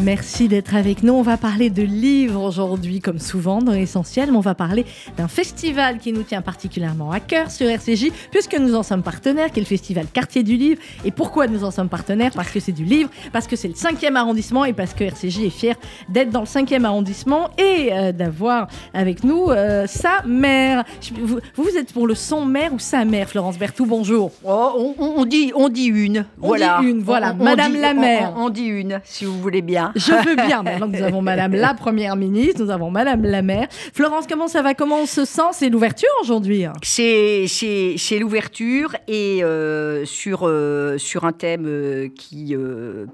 Merci d'être avec nous. On va parler de livres aujourd'hui, comme souvent dans l'essentiel, mais on va parler d'un festival qui nous tient particulièrement à cœur sur RCJ, puisque nous en sommes partenaires, qui est le festival Quartier du Livre. Et pourquoi nous en sommes partenaires? Parce que c'est du livre, parce que c'est le cinquième arrondissement et parce que RCJ est fier d'être dans le cinquième arrondissement et euh, d'avoir avec nous euh, sa mère. Vous, vous êtes pour le son mère ou sa mère, Florence Bertou Bonjour. Oh, on, on dit, on dit une. On voilà. dit une, voilà. On- Madame dit- la mère. On, on dit une, si vous voulez bien. Je veux bien. Maintenant nous avons Madame la Première ministre, nous avons Madame la maire. Florence, comment ça va? Comment on se sent? C'est l'ouverture aujourd'hui? C'est l'ouverture et euh, sur, euh, sur un thème euh, qui,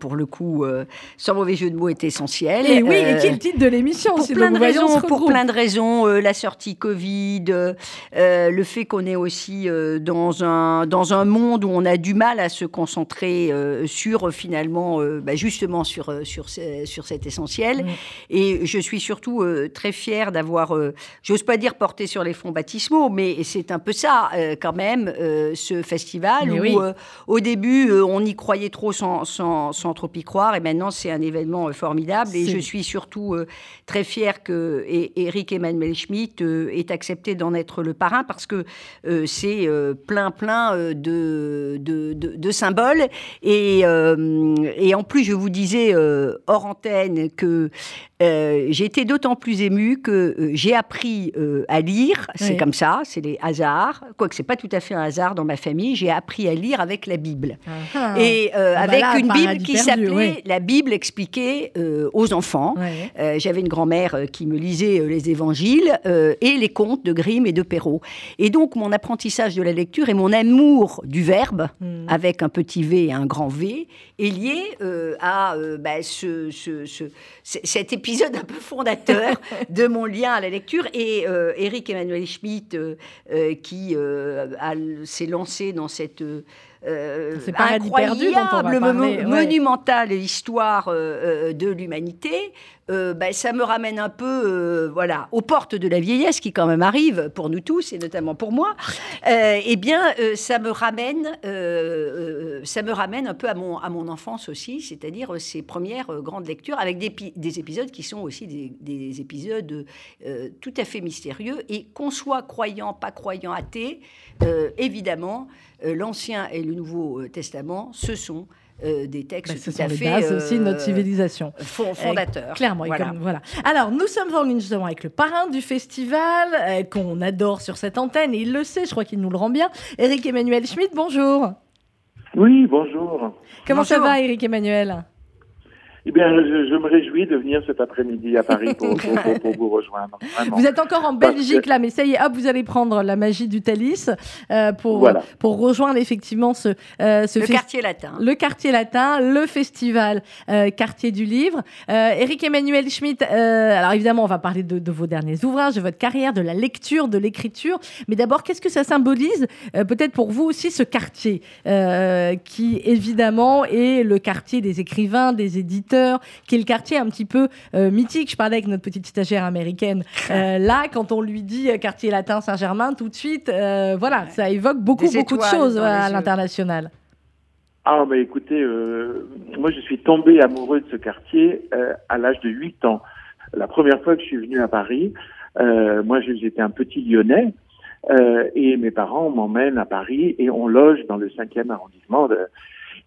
pour le coup, sans mauvais jeu de mots, est essentiel. Et oui, et qui est le titre de l'émission pour plein, de raisons, pour plein de raisons, la sortie Covid, le fait qu'on est aussi dans, un, dans un monde où on a du mal à se concentrer sur finalement, bah, justement sur, sur, ce- sur cet essentiel. Mm. Et je suis surtout euh, très fière d'avoir, euh, j'ose pas dire porté sur les fonds baptismaux, mais c'est un peu ça euh, quand même, euh, ce festival Mais où oui. euh, au début euh, on y croyait trop sans, sans, sans trop y croire et maintenant c'est un événement euh, formidable et je suis surtout euh, très fière que et- Eric Emmanuel Schmitt euh, ait accepté d'en être le parrain parce que euh, c'est euh, plein plein euh, de, de, de- de symboles et, euh, et en plus je vous disais euh, antenne que euh, j'ai été d'autant plus émue que euh, j'ai appris euh, à lire, c'est Oui. comme ça, c'est les hasards, quoique c'est pas tout à fait un hasard dans ma famille, j'ai appris à lire avec la Bible. Ah. Et euh, Ah bah avec là, une Bible qui s'appelait oui. La Bible expliquée aux enfants. J'avais une grand-mère qui me lisait les évangiles et les contes de Grimm et de Perrault. Et donc, mon apprentissage de la lecture et mon amour du verbe, Mm. avec un petit V et un grand V, est lié à bah, ce, ce- ce- c- cet épisode un peu fondateur de mon lien à la lecture. Et euh, Eric Emmanuel Schmitt, euh, euh, qui euh, s'est lancé dans cette... euh, incroyable, parler, ouais. monumentale histoire euh, euh, de l'humanité, euh, ben, ça me ramène un peu euh, voilà, aux portes de la vieillesse qui quand même arrive pour nous tous et notamment pour moi. Euh, eh bien, euh, ça me ramène, ça me ramène un peu à mon, à mon enfance aussi, c'est-à-dire ces premières grandes lectures avec des, des épisodes qui sont aussi des, des épisodes tout à fait mystérieux et qu'on soit croyant, pas croyant, athée, évidemment, l'Ancien et le Nouveau euh, Testament, ce sont euh, des textes Bah, ce tout sont à les fait bases aussi de notre euh, civilisation. fond- fondateurs. Clairement, Voilà. comme- voilà. Alors, nous sommes en ligne justement avec le parrain du festival, euh, qu'on adore sur cette antenne, et il le sait, je crois qu'il nous le rend bien. Eric Emmanuel Schmitt, bonjour. Oui, bonjour. Comment ça va, Eric Emmanuel? Eh bien, je, je me réjouis de venir cet après-midi à Paris pour, pour- pour- pour vous rejoindre. Vraiment. Vous êtes encore en Belgique que- là, mais ça y est, hop, vous allez prendre la magie du Thalys euh, pour, Voilà. pour rejoindre effectivement ce, euh, ce Le festi- quartier latin. le quartier latin, le festival euh, quartier du livre. Euh, Eric Emmanuel Schmitt, euh, alors évidemment, on va parler de, de vos derniers ouvrages, de votre carrière, de la lecture, de l'écriture. Mais d'abord, qu'est-ce que ça symbolise, euh, peut-être pour vous aussi, ce quartier euh, qui, évidemment, est le quartier des écrivains, des éditeurs, qui est le quartier un petit peu euh, mythique. Je parlais avec notre petite stagiaire américaine. Euh, là, quand on lui dit euh, quartier latin Saint-Germain, tout de suite, euh, voilà, ça évoque beaucoup, Des beaucoup de choses à l'international. Ah, mais écoutez, euh, moi, je suis tombé amoureux de ce quartier euh, à l'âge de 8 ans. La première fois que je suis venu à Paris, euh, moi, j'étais un petit Lyonnais. euh, et mes parents m'emmènent à Paris et on loge dans le 5e arrondissement. De,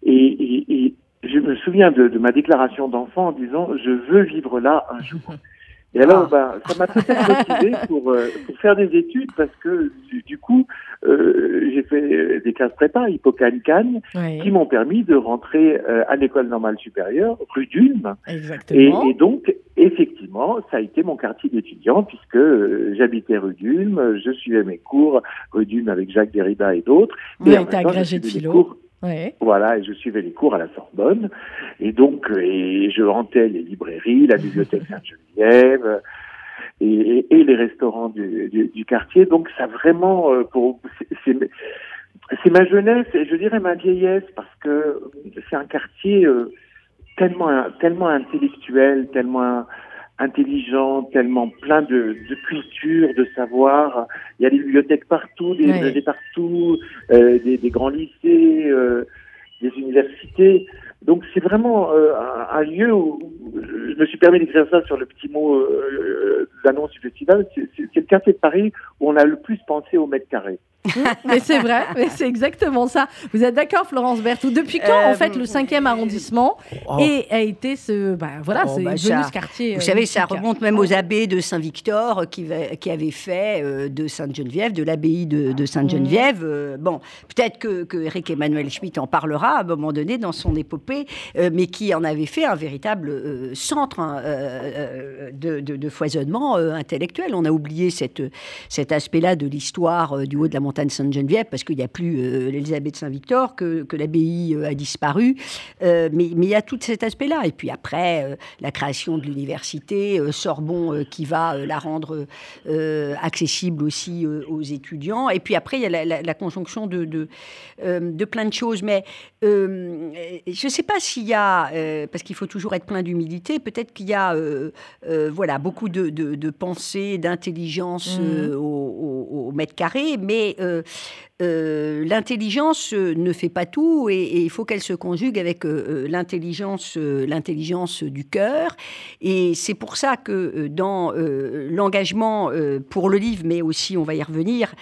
et, et- et je me souviens de, de ma déclaration d'enfant en disant je veux vivre là un jour. Et alors, Ah. ben, ça m'a peut-être motivé pour, euh, pour faire des études parce que du, du coup, euh, j'ai fait des classes prépa, Hippocane Oui. qui m'ont permis de rentrer euh, à l'école normale supérieure, rue d'Ulm. Et, Exactement. et donc, effectivement, ça a été mon quartier d'étudiant puisque euh, j'habitais rue d'Ulm, je suivais mes cours rue d'Ulm avec Jacques Derrida et d'autres. Vous Et en même temps, agrégé de philo. Voilà, et je suivais les cours à la Sorbonne. Et donc, euh, et je hantais les librairies, la bibliothèque Sainte-Geneviève et, et- et les restaurants du, du- du quartier. Donc, ça vraiment, euh, pour, c'est- c'est c'est ma jeunesse et je dirais ma vieillesse parce que c'est un quartier euh, tellement, tellement intellectuel, tellement intelligent, tellement plein de, de culture, de savoir. Il y a des bibliothèques partout, des Oui. musées partout, euh, des, des grands lycées, euh, des universités. Donc c'est vraiment euh, un, un lieu où je me suis permis d'écrire ça sur le petit mot euh, d'annonce du festival. C'est le quartier de Paris où on a le plus pensé au mètre carré. mais c'est vrai, mais c'est exactement ça. Vous êtes d'accord, Florence Berthoud? Depuis quand, Euh, en fait, le 5e arrondissement Oh. et a été ce. Bah, voilà, Oh, c'est bah, devenu ça- ce quartier. Vous euh, savez, ça mythique. remonte même aux abbés de Saint-Victor euh, qui, qui avaient fait euh, de Sainte-Geneviève, de l'abbaye de, de Sainte-Geneviève. euh, bon, peut-être que, que Eric Emmanuel Schmitt en parlera à un moment donné dans son épopée, euh, mais qui en avait fait un véritable euh, centre hein, euh, euh, de, de- de foisonnement euh, intellectuel. On a oublié cette, cet aspect-là de l'histoire euh, du haut de la montagne Sainte-Geneviève parce qu'il n'y a plus euh, l'Élisabeth de Saint-Victor, que, que l'abbaye euh, a disparu. Euh, mais, mais il y a tout cet aspect-là. Et puis après, euh, la création de l'université, Sorbonne qui va la rendre accessible aussi aux étudiants. Et puis après, il y a la, la- la conjonction de, de, de plein de choses. Mais je ne sais pas s'il y a, parce qu'il faut toujours être plein d'humilité, peut-être qu'il y a voilà, beaucoup de, de, de pensée, d'intelligence au, au- au mètre carré, mais euh, euh, l'intelligence euh, ne fait pas tout et, il faut qu'elle se conjugue avec euh, l'intelligence, euh, l'intelligence du cœur. Et c'est pour ça que dans l'engagement pour le livre, mais aussi, on va y revenir,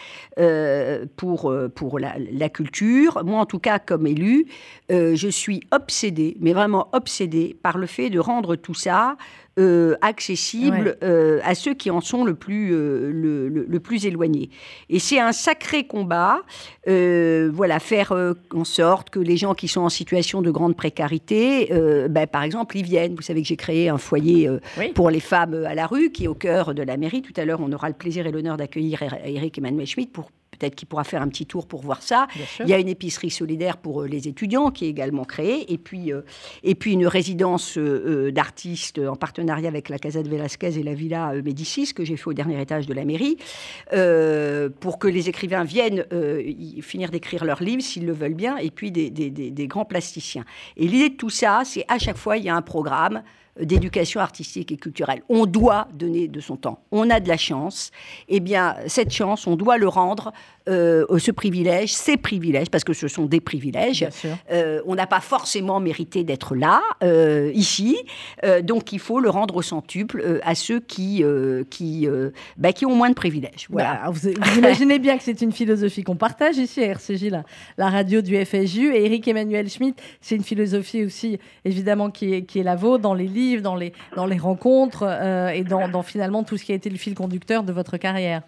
pour, pour la, la culture, moi en tout cas comme élu, je suis obsédée, mais vraiment obsédée par le fait de rendre tout ça euh, accessible Ouais. euh, à ceux qui en sont le plus, euh, le, le- le plus éloignés. Et c'est un sacré combat, euh, voilà, faire euh, en sorte que les gens qui sont en situation de grande précarité, euh, ben, par exemple, y viennent. Vous savez que j'ai créé un foyer Oui. pour les femmes à la rue, qui est au cœur de la mairie. Tout à l'heure, on aura le plaisir et l'honneur d'accueillir Eric Emmanuel Schmitt pour peut-être qu'il pourra faire un petit tour pour voir ça. Il y a une épicerie solidaire pour euh, les étudiants qui est également créée, et puis, euh, et puis une résidence euh, d'artistes en partenariat avec la Casa de Velasquez et la Villa Médicis que j'ai fait au dernier étage de la mairie, pour que les écrivains viennent y- finir d'écrire leurs livres s'ils le veulent bien, et puis des, des- des- des grands plasticiens. Et l'idée de tout ça, c'est à chaque fois il y a un programme d'éducation artistique et culturelle. On doit donner de son temps. On a de la chance. Eh bien, cette chance, on doit le rendre, euh, ce privilège, ces privilèges, parce que ce sont des privilèges. Euh, on n'a pas forcément mérité d'être là, euh, ici. Donc, il faut le rendre au centuple à ceux qui, qui, bah, qui ont moins de privilèges. Voilà. Bah, vous, vous imaginez bien que c'est une philosophie qu'on partage ici à RCJ, la, la radio du FSU. Et Eric Emmanuel Schmitt, c'est une philosophie aussi, évidemment, qui est, qui est la vôtre dans les livres, dans les, dans les rencontres euh, et dans, dans finalement tout ce qui a été le fil conducteur de votre carrière.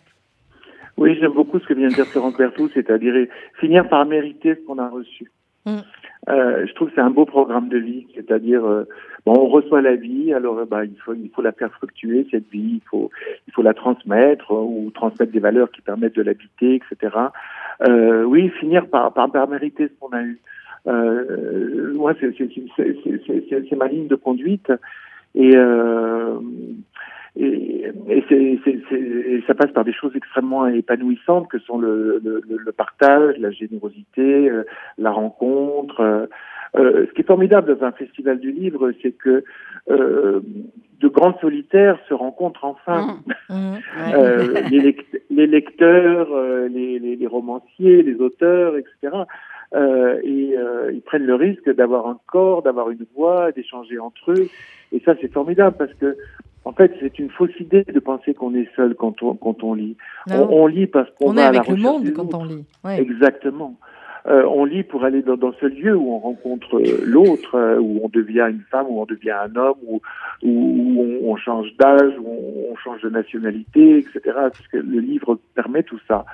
Oui, j'aime beaucoup ce que vient de dire Florence Berthoud, c'est-à-dire finir par mériter ce qu'on a reçu. Mm. Euh, je trouve que c'est un beau programme de vie, c'est-à-dire euh, bon, on reçoit la vie, alors euh, bah, il faut il faut la faire fructuer cette vie, il faut il faut la transmettre ou transmettre des valeurs qui permettent de l'habiter, etc. Oui, finir par par, par mériter ce qu'on a eu. Euh, moi, c'est ma ligne de conduite et euh, et, ça passe par des choses extrêmement épanouissantes que sont le, le, le- le partage, la générosité, euh, la rencontre. euh. Ce qui est formidable dans un festival du livre, c'est que euh, de grands solitaires se rencontrent enfin. Mmh. Ouais. Euh, les, lect- les lecteurs, les, les, les romanciers, les auteurs, etc. Euh, et euh, ils prennent le risque d'avoir un corps, d'avoir une voix, d'échanger entre eux. Et ça, c'est formidable parce que, en fait, c'est une fausse idée de penser qu'on est seul quand on, quand on lit. On, Non. on lit parce qu'on On est avec le monde quand on lit. Ouais. Exactement. Euh, on lit pour aller dans, dans ce lieu où on rencontre euh, l'autre, euh, où on devient une femme, où on devient un homme, où, où, on, on change d'âge, où on, on change de nationalité, etc. Parce que le livre permet tout ça.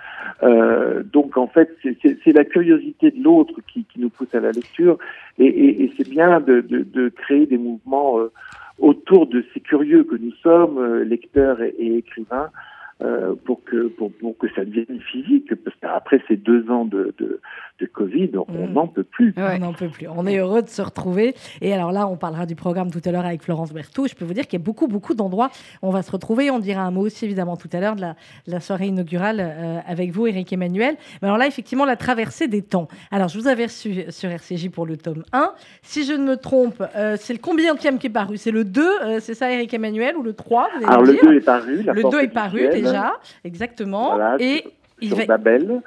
Euh, donc en fait, c'est- la curiosité de l'autre qui, qui nous pousse à la lecture, et, et, et c'est bien de, de, de créer des mouvements euh, autour de ces curieux que nous sommes, euh, lecteurs et écrivains, euh, pour que pour, pour que ça devienne physique, parce après ces deux ans de, de, de Covid, on Mm. n'en peut plus. Ouais. On n'en peut plus. On est heureux de se retrouver. Et alors là, on parlera du programme tout à l'heure avec Florence Berthoud. Je peux vous dire qu'il y a beaucoup, beaucoup d'endroits où on va se retrouver. On dira un mot aussi, évidemment, tout à l'heure de la, de la soirée inaugurale euh, avec vous, Eric Emmanuel. Mais alors là, effectivement, la traversée des temps. Alors, je vous avais reçu sur RCJ pour le tome 1. Si je ne me trompe, euh, c'est le combien qui est paru C'est le 2, euh, c'est ça, Eric Emmanuel, ou le 3 vous allez Alors le dire 2 est paru. La Le Porte 2 est paru déjà, exactement. Voilà, et il Sur va... Babel.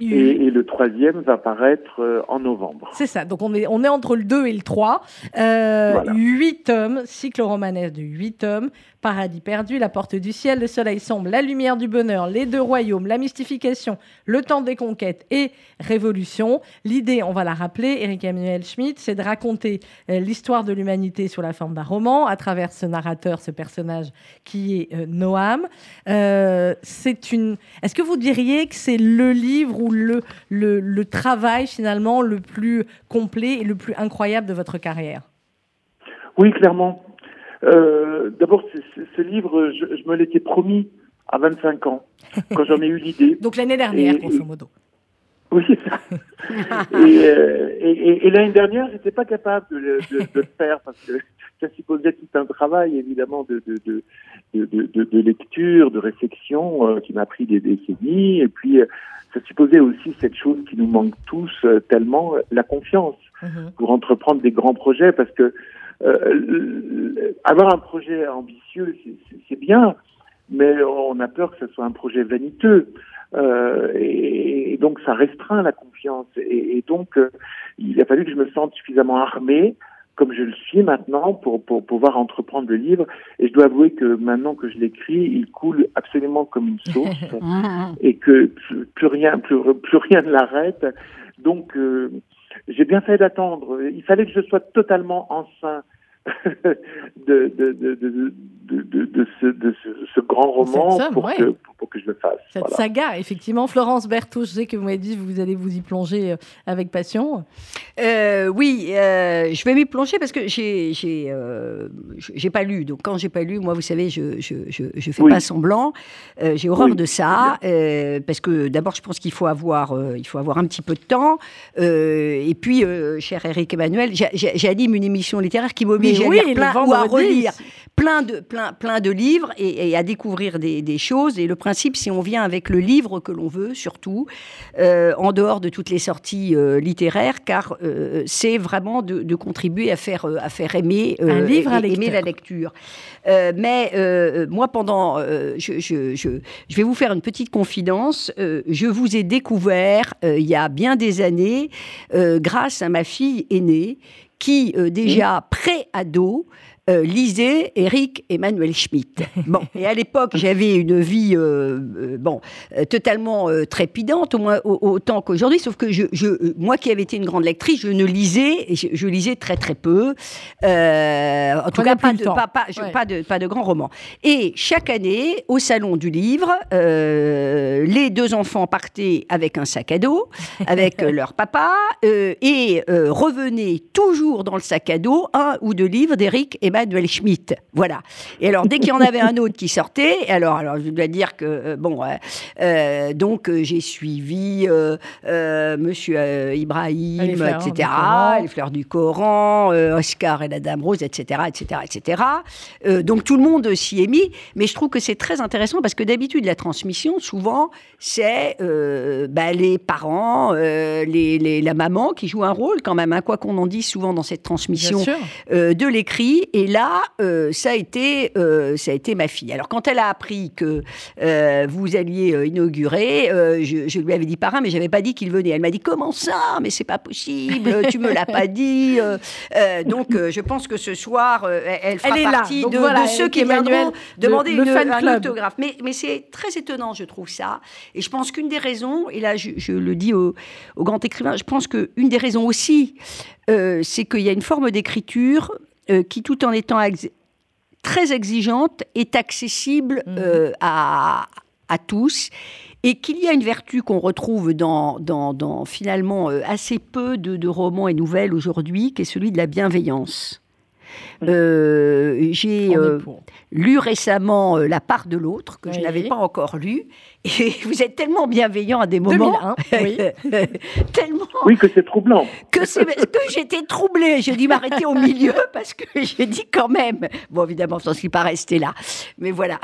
Et, et le troisième va paraître euh, en novembre. C'est ça. Donc on est, on est entre le 2 et le 3. Euh, Voilà. 8 tomes, cycle romanesque de 8 tomes. Paradis perdu, La porte du ciel, Le soleil sombre, La lumière du bonheur, Les deux royaumes, La mystification, Le temps des conquêtes et Révolution. L'idée, on va la rappeler, Eric Emmanuel Schmitt, c'est de raconter euh, l'histoire de l'humanité sous la forme d'un roman à travers ce narrateur, ce personnage qui est euh, Noam. Euh, c'est une. Est-ce que vous diriez que c'est le livre ou le, le, travail finalement le plus complet et le plus incroyable de votre carrière? Oui, clairement. D'abord, livre, je, je me l'étais promis à 25 ans, quand j'en ai eu l'idée. Donc l'année dernière, Et- grosso modo. Oui, c'est ça. et euh, et, et- et l'année dernière, j'étais pas capable de, le- de- de le faire parce que ça supposait tout un travail, évidemment, de, de, de, de, de- de- de lecture, de réflexion euh, qui m'a pris des décennies. Et puis, euh, ça supposait aussi cette chose qui nous manque tous euh, tellement, la confiance Mhm. pour entreprendre des grands projets parce que euh, l- avoir un projet ambitieux, c'est- bien, mais on a peur que ce soit un projet vaniteux. Euh, et, et donc ça restreint la confiance. Et, et donc euh, il a fallu que je me sente suffisamment armé, comme je le suis maintenant, pour, pour pouvoir entreprendre le livre. Et je dois avouer que maintenant que je l'écris, il coule absolument comme une source et que plus, plus rien, plus, plus rien ne l'arrête. Donc euh, j'ai bien fait d'attendre. Il fallait que je sois totalement enceint de, de, de, de, de, de, de ce, de ce, ce grand roman somme, pour, ouais. que, pour, pour que je le fasse. Cette Voilà. saga, effectivement. Florence Berthaud, je sais que vous m'avez dit que vous allez vous y plonger euh, avec passion. Euh, oui, euh, je vais m'y plonger parce que j'ai j'ai euh, j'ai pas lu. Donc quand j'ai pas lu, moi, vous savez, je je je, je fais Oui. pas semblant. Euh, j'ai horreur Oui, de ça euh, parce que d'abord, je pense qu'il faut avoir euh, il faut avoir un petit peu de temps. Euh, et puis, euh, cher Eric Emmanuel, j'a- j'a- j'anime une émission littéraire qui m'oblige Oui, plein ou à relire plein de, plein, plein de livres et, et à découvrir des, des choses. Et le principe, si on vient avec le livre que l'on veut, surtout, euh, en dehors de toutes les sorties euh, littéraires, car euh, c'est vraiment de, de contribuer à faire, à faire aimer, Un livre à aimer la lecture. Mais moi, pendant, je, je, je, je vais vous faire une petite confidence. Je vous ai découvert il y a bien des années, grâce à ma fille aînée, qui euh, déjà pré-ado euh, lisait Eric Emmanuel Schmitt. Bon, et à l'époque, j'avais une vie euh, euh, bon, euh, totalement trépidante, au moins au- autant qu'aujourd'hui, sauf que je, je, moi qui avais été une grande lectrice, je ne lisais, je, je lisais très très peu. En tout cas, pas de, temps. pas, pas, je- Ouais. pas de, pas de grands romans. Et chaque année, au salon du livre, les deux enfants partaient avec un sac à dos, avec leur papa, et revenaient toujours dans le sac à dos un ou deux livres d'Eric Emmanuel Schmitt. Voilà. Et alors, dès qu'il y en avait un autre qui sortait, alors, alors je dois dire que, euh, bon, euh, donc euh, j'ai suivi euh, euh, Monsieur Ibrahim, Les fleurs du etc., les fleurs du Coran, Oscar et la Dame Rose, etc., etc., etc. Donc tout le monde s'y est mis, mais je trouve que c'est très intéressant parce que d'habitude la transmission, souvent, c'est bah, les parents, les, les- la maman qui joue un rôle quand même, hein, quoi qu'on en dise souvent dans cette transmission de l'écrit. Et là, euh, ça, a été, euh, ça a été ma fille. Alors, quand elle a appris que euh, vous alliez inaugurer, je, je lui avais dit parrain, mais j'avais pas dit qu'il venait. Elle m'a dit comment ça? Mais c'est pas possible. Tu me l'as pas dit. Donc, je pense que ce soir, elle fera Elle est là. partie Donc de, voilà, de ceux qui viendront de- demander le une- fan un autographe. Mais, mais c'est très étonnant, je trouve ça. Et je pense qu'une des raisons, et là, je, je le dis au, au grand écrivain, je pense qu'une des raisons aussi, c'est qu'il y a une forme d'écriture euh, qui, tout en étant ex- très exigeante, est accessible Mhm. euh, à, à tous. Et qu'il y a une vertu qu'on retrouve dans, dans, dans, finalement euh, assez peu de, de romans et nouvelles aujourd'hui, qui est celui de la bienveillance. Euh, J'ai euh, lu récemment La part de l'autre, que je n'avais pas encore lu, Et vous êtes tellement bienveillant à des moments. 2001, oui. tellement. Oui, que c'est troublant. Que, c'est- que j'étais troublée. J'ai dû m'arrêter au milieu parce que j'ai dit quand même. Bon, évidemment, je ne suis pas restée là. Mais voilà.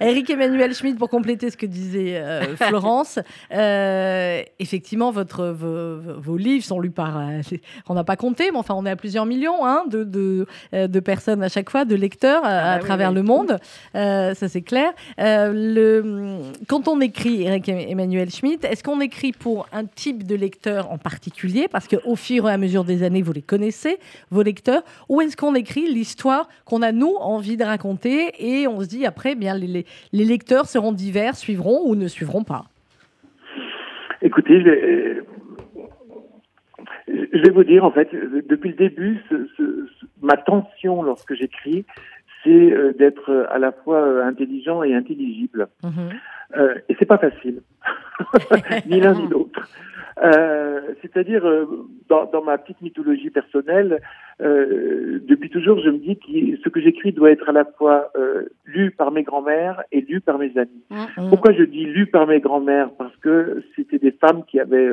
Eric Emmanuel Schmitt, pour compléter ce que disait euh, Florence, euh, effectivement, votre, vos, vos livres sont lus par, euh, on n'a pas compté, mais enfin, on est à plusieurs millions hein, de, de, de personnes à chaque fois, de lecteurs à, Ah à bah oui, travers oui. le monde. Euh, ça, c'est clair. Euh, le, quand on écrit, Eric Emmanuel Schmitt, est-ce qu'on écrit pour un type de lecteur en particulier? Parce qu'au fur et à mesure des années, vous les connaissez, vos lecteurs. Ou est-ce qu'on écrit l'histoire qu'on a, nous, envie de raconter et on se dit après, eh bien, les, lecteurs seront divers, suivront ou ne suivront pas? Écoutez, je vais, vous dire, en fait, depuis le début, ma tension lorsque j'écris, c'est euh, d'être euh, à la fois euh, intelligent et intelligible. Mhm. Euh, et c'est pas facile, ni l'un ni l'autre. Euh, C'est-à-dire, dans, dans ma petite mythologie personnelle, euh, depuis toujours, je me dis que ce que j'écris doit être à la fois lu par mes grands-mères et lu par mes amis. Mhm. Pourquoi je dis lu par mes grands-mères? Parce que c'était des femmes qui avaient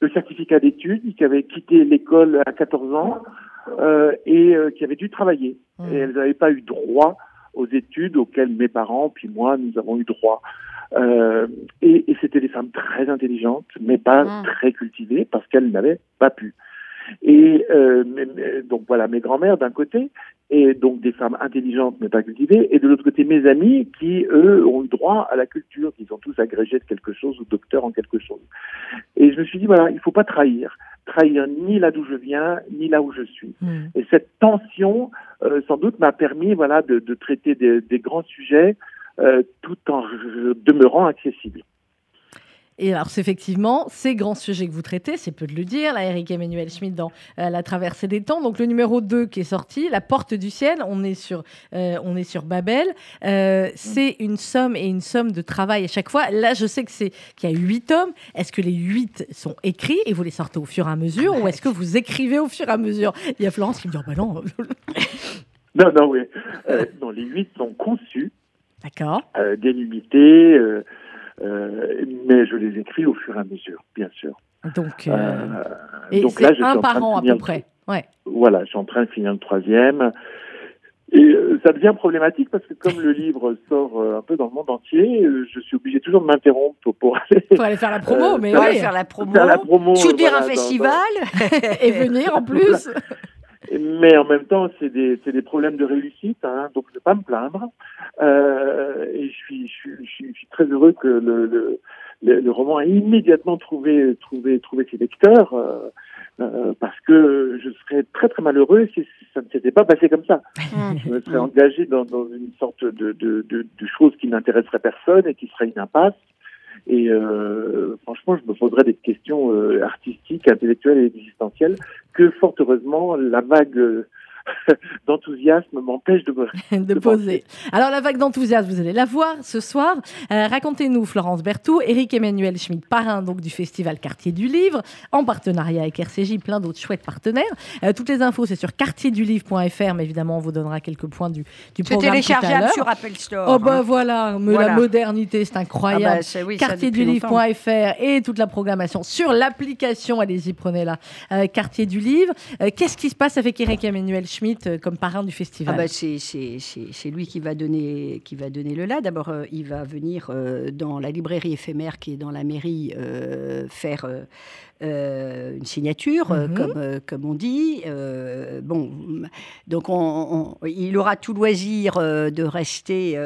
le certificat d'études, qui avaient quitté l'école à 14 ans et euh, qui avaient dû travailler. Mhm. Et elles n'avaient pas eu droit aux études auxquelles mes parents, puis moi, nous avons eu droit. Euh, et et c'était des femmes très intelligentes, mais pas Mhm. très cultivées, parce qu'elles n'avaient pas pu. Et euh, mais- donc voilà, mes grands-mères d'un côté, et donc des femmes intelligentes mais pas cultivées, et de l'autre côté mes amis qui, eux, ont eu droit à la culture, qui sont tous agrégés de quelque chose ou docteurs en quelque chose. Et je me suis dit, voilà, il faut pas trahir. Trahir ni là d'où je viens, ni là où je suis. Mhm. Et cette tension, euh, sans doute, m'a permis voilà, de, de traiter des, des grands sujets euh, tout en demeurant accessible. Et alors, c'est effectivement, ces grands sujets que vous traitez, c'est peu de le dire, là, Eric Emmanuel Schmitt dans euh, La traversée des temps. Donc, le numéro 2 qui est sorti, La porte du ciel, on est sur, euh, on est sur Babel. Euh, c'est une somme et une somme de travail à chaque fois. Là, je sais que c'est qu'il y a huit tomes. Est-ce que les huit sont écrits et vous les sortez au fur et à mesure ou est-ce que vous écrivez au fur et à mesure? Il y a Florence qui me dit, oh, bah non. Non, non, oui. Non, les huit sont conçus, D'accord. délimités, mais je les écris au fur et à mesure, bien sûr. Donc, euh, Euh, et donc là, je un en train par de an à finir peu le- près. Ouais. Voilà, je suis en train de finir le troisième. Et euh, ça devient problématique parce que comme le livre sort euh, un peu dans le monde entier, euh, je suis obligé toujours de m'interrompre pour, pour aller faire la promo, Euh, mais oui. faire la promo. faire la promo. Soutenir voilà, un dans- festival. Et venir en plus. Mais en même temps, c'est des, c'est des problèmes de réussite, hein, donc je ne vais pas me plaindre. Euh, et je suis, je, suis, je, suis, je suis très heureux que le, le, le, le roman ait immédiatement trouvé, trouvé, trouvé ses lecteurs, euh, euh, parce que je serais très très malheureux si ça ne s'était pas passé comme ça. Je me serais engagé dans, dans une sorte de, de, de, de chose qui n'intéresserait personne et qui serait une impasse. Et euh, franchement, je me poserais des questions euh, artistiques, intellectuelles et existentielles que, fort heureusement, la vague euh, d'enthousiasme m'empêche de me... de de poser. Alors, la vague d'enthousiasme, vous allez la voir ce soir. Euh, Racontez-nous, Florence Berthoud, Éric Emmanuel Schmitt, parrain donc, du Festival Quartier du Livre, en partenariat avec RCJ, plein d'autres chouettes partenaires. Euh, toutes les infos, c'est sur quartierduLivre.fr, mais évidemment, on vous donnera quelques points du, du C'est programme tout à téléchargeable sur Apple Store. Oh bah hein. voilà, mais Voilà. la modernité, c'est Ah incroyable. bah, ça, oui, quartierduLivre.fr et toute la programmation sur l'application, allez-y, prenez-la, euh, Quartier du Livre. Euh, Qu'est-ce qui se passe avec Éric Emmanuel Schmitt euh, comme parrain du Ah festival bah c'est c'est- c'est- c'est lui qui va donner qui va donner le là. D'abord, euh, il va venir euh, dans la librairie éphémère qui est dans la mairie faire euh, une signature, euh, Mhm. comme euh, comme on dit. Euh, bon, donc on, on- il aura tout loisir de rester.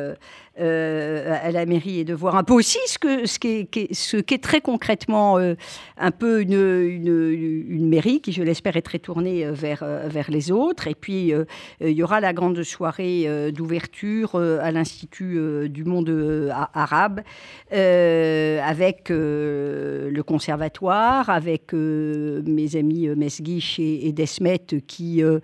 à la mairie et de voir un peu aussi ce que ce qui est, qui est- ce qu'est très concrètement un peu une, une, une mairie qui je l'espère est très tournée vers vers les autres et puis il y aura la grande soirée d'ouverture à l'Institut du monde arabe avec le conservatoire, avec euh, mes amis euh, Mesguich et, et Desmet qui, euh,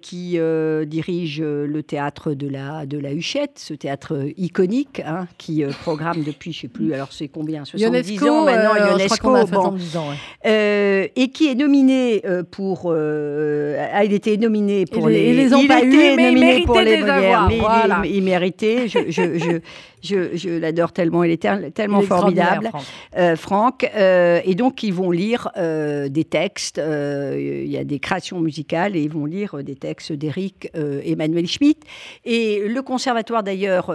qui dirigent le théâtre de la, de la Huchette, ce théâtre iconique hein, qui programme depuis, je ne sais plus, alors c'est combien 70 UNESCO, ans maintenant, qu'on a UNESCO, bon, 70 ans. ouais. et qui est nominé pour. a il été nominé pour les- les. ils les ont il pas eu, mais il nominé pour méritait les de les Molières, avoir, mais il- voilà. il, il méritait. Je, je, je, Je, je l'adore tellement, il est tel- tellement Il est extraordinaire, formidable. Franck. Euh, Franck, euh, et donc ils vont lire euh, des textes, il y a des créations musicales, et ils vont lire des textes d'Éric euh, Emmanuel Schmitt. Et le conservatoire d'ailleurs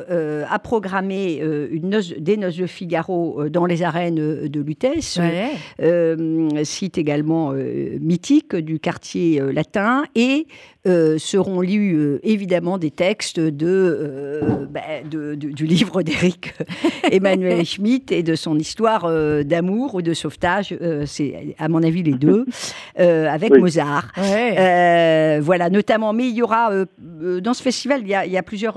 a programmé une noce- des noces de Figaro dans les arènes de Lutèce, Ouais. site également mythique du quartier latin, et seront lus évidemment des textes de, ben, de- de- du livre d'Éric Emmanuel Schmitt et de son histoire euh, d'amour ou de sauvetage, euh, c'est à mon avis les deux, euh, avec Oui. Mozart. Ouais. Voilà, notamment, mais il y aura dans ce festival, il y a, il y a plusieurs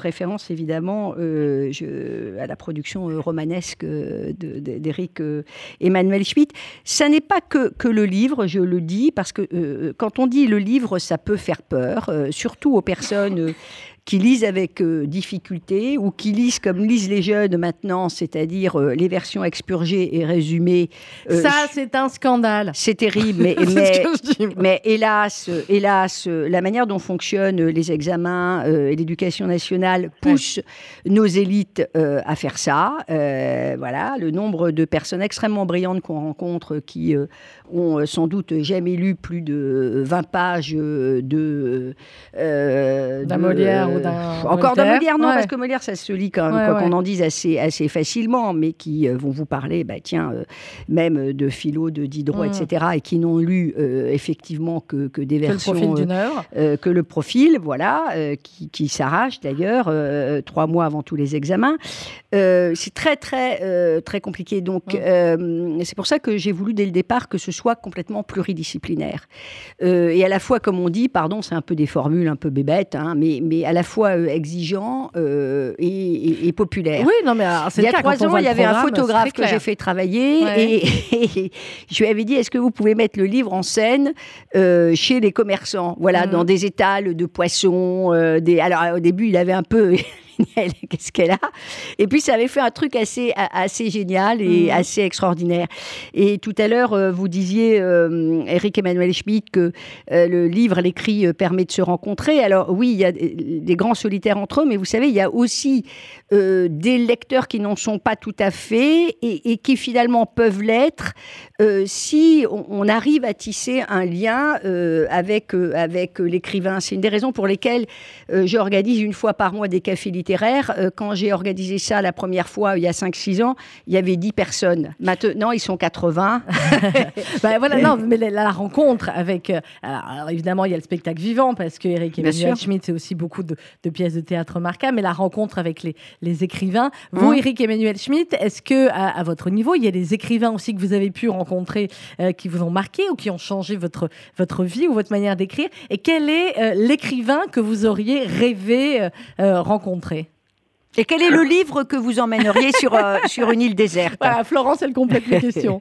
références évidemment je- à la production romanesque d'Éric Emmanuel Schmitt. Ça n'est pas que, que le livre, je le dis, parce que quand on dit le livre, ça peut faire peur, surtout aux personnes. Qui lisent avec euh, difficulté ou qui lisent comme lisent les jeunes maintenant, c'est-à-dire euh, les versions expurgées et résumées. euh, Ça, c'est un scandale. c'est terrible, mais, mais mais hélas, hélas, la manière dont fonctionnent les examens euh, et l'éducation nationale pousse nos élites euh, à faire ça. Euh, voilà, le nombre de personnes extrêmement brillantes qu'on rencontre qui euh, ont sans doute jamais lu plus de 20 pages de euh, de, Molière euh, d'un encore d'un. Molière, non, Ouais. parce que Molière, ça se lit quand même, Ouais, quoi ouais. qu'on en dise assez, assez facilement, mais qui euh, vont vous parler, bah, tiens, euh, même de philo, de Diderot, Mm. etc., et qui n'ont lu effectivement que, que des Que le versions. profil euh, d'une euh, que le profil, voilà, qui, qui s'arrache d'ailleurs trois mois avant tous les examens. C'est très très très compliqué. Donc Mm. c'est pour ça que j'ai voulu dès le départ que ce soit complètement pluridisciplinaire et à la fois, comme on dit, pardon, c'est un peu des formules un peu bébêtes, hein, mais mais à la fois euh, exigeant euh, et, et- et populaire. Oui, non, mais alors, c'est Il y a trois ans, il y avait un photographe que j'ai fait travailler Ouais. et, et je lui avais dit est-ce que vous pouvez mettre le livre en scène euh, chez les commerçants? Voilà, Mhm. dans des étals de poissons. des... Alors au début, il avait un peu. Elle, Qu'est-ce qu'elle a? Et puis ça avait fait un truc assez assez génial et Mhm. assez extraordinaire. Et tout à l'heure, euh, vous disiez, euh, Eric Emmanuel Schmitt, que euh, le livre, l'écrit euh, permet de se rencontrer. Alors oui, il y a des grands solitaires entre eux, mais vous savez, il y a aussi des lecteurs qui n'en sont pas tout à fait et, et qui finalement peuvent l'être si on, on arrive à tisser un lien avec, avec l'écrivain. C'est une des raisons pour lesquelles j'organise une fois par mois des cafés littéraires. Euh, quand j'ai organisé ça la première fois, il y a 5-6 ans, il y avait 10 personnes. Maintenant, ils sont 80. Bah, voilà, non, mais la, la rencontre avec. euh, alors, alors, évidemment, il y a le spectacle vivant parce que Eric Emmanuel. Schmitt, c'est aussi beaucoup de, de pièces de théâtre marquables, mais la rencontre avec les, les écrivains. Vous, Mhm. Eric Emmanuel Schmitt, est-ce que à, à votre niveau, il y a des écrivains aussi que vous avez pu rencontrer euh, qui vous ont marqué ou qui ont changé votre, votre vie ou votre manière d'écrire? Et quel est euh, l'écrivain que vous auriez rêvé euh, rencontrer Et quel est le livre que vous emmèneriez sur, euh, sur une île déserte Voilà, Florence, elle complète les questions.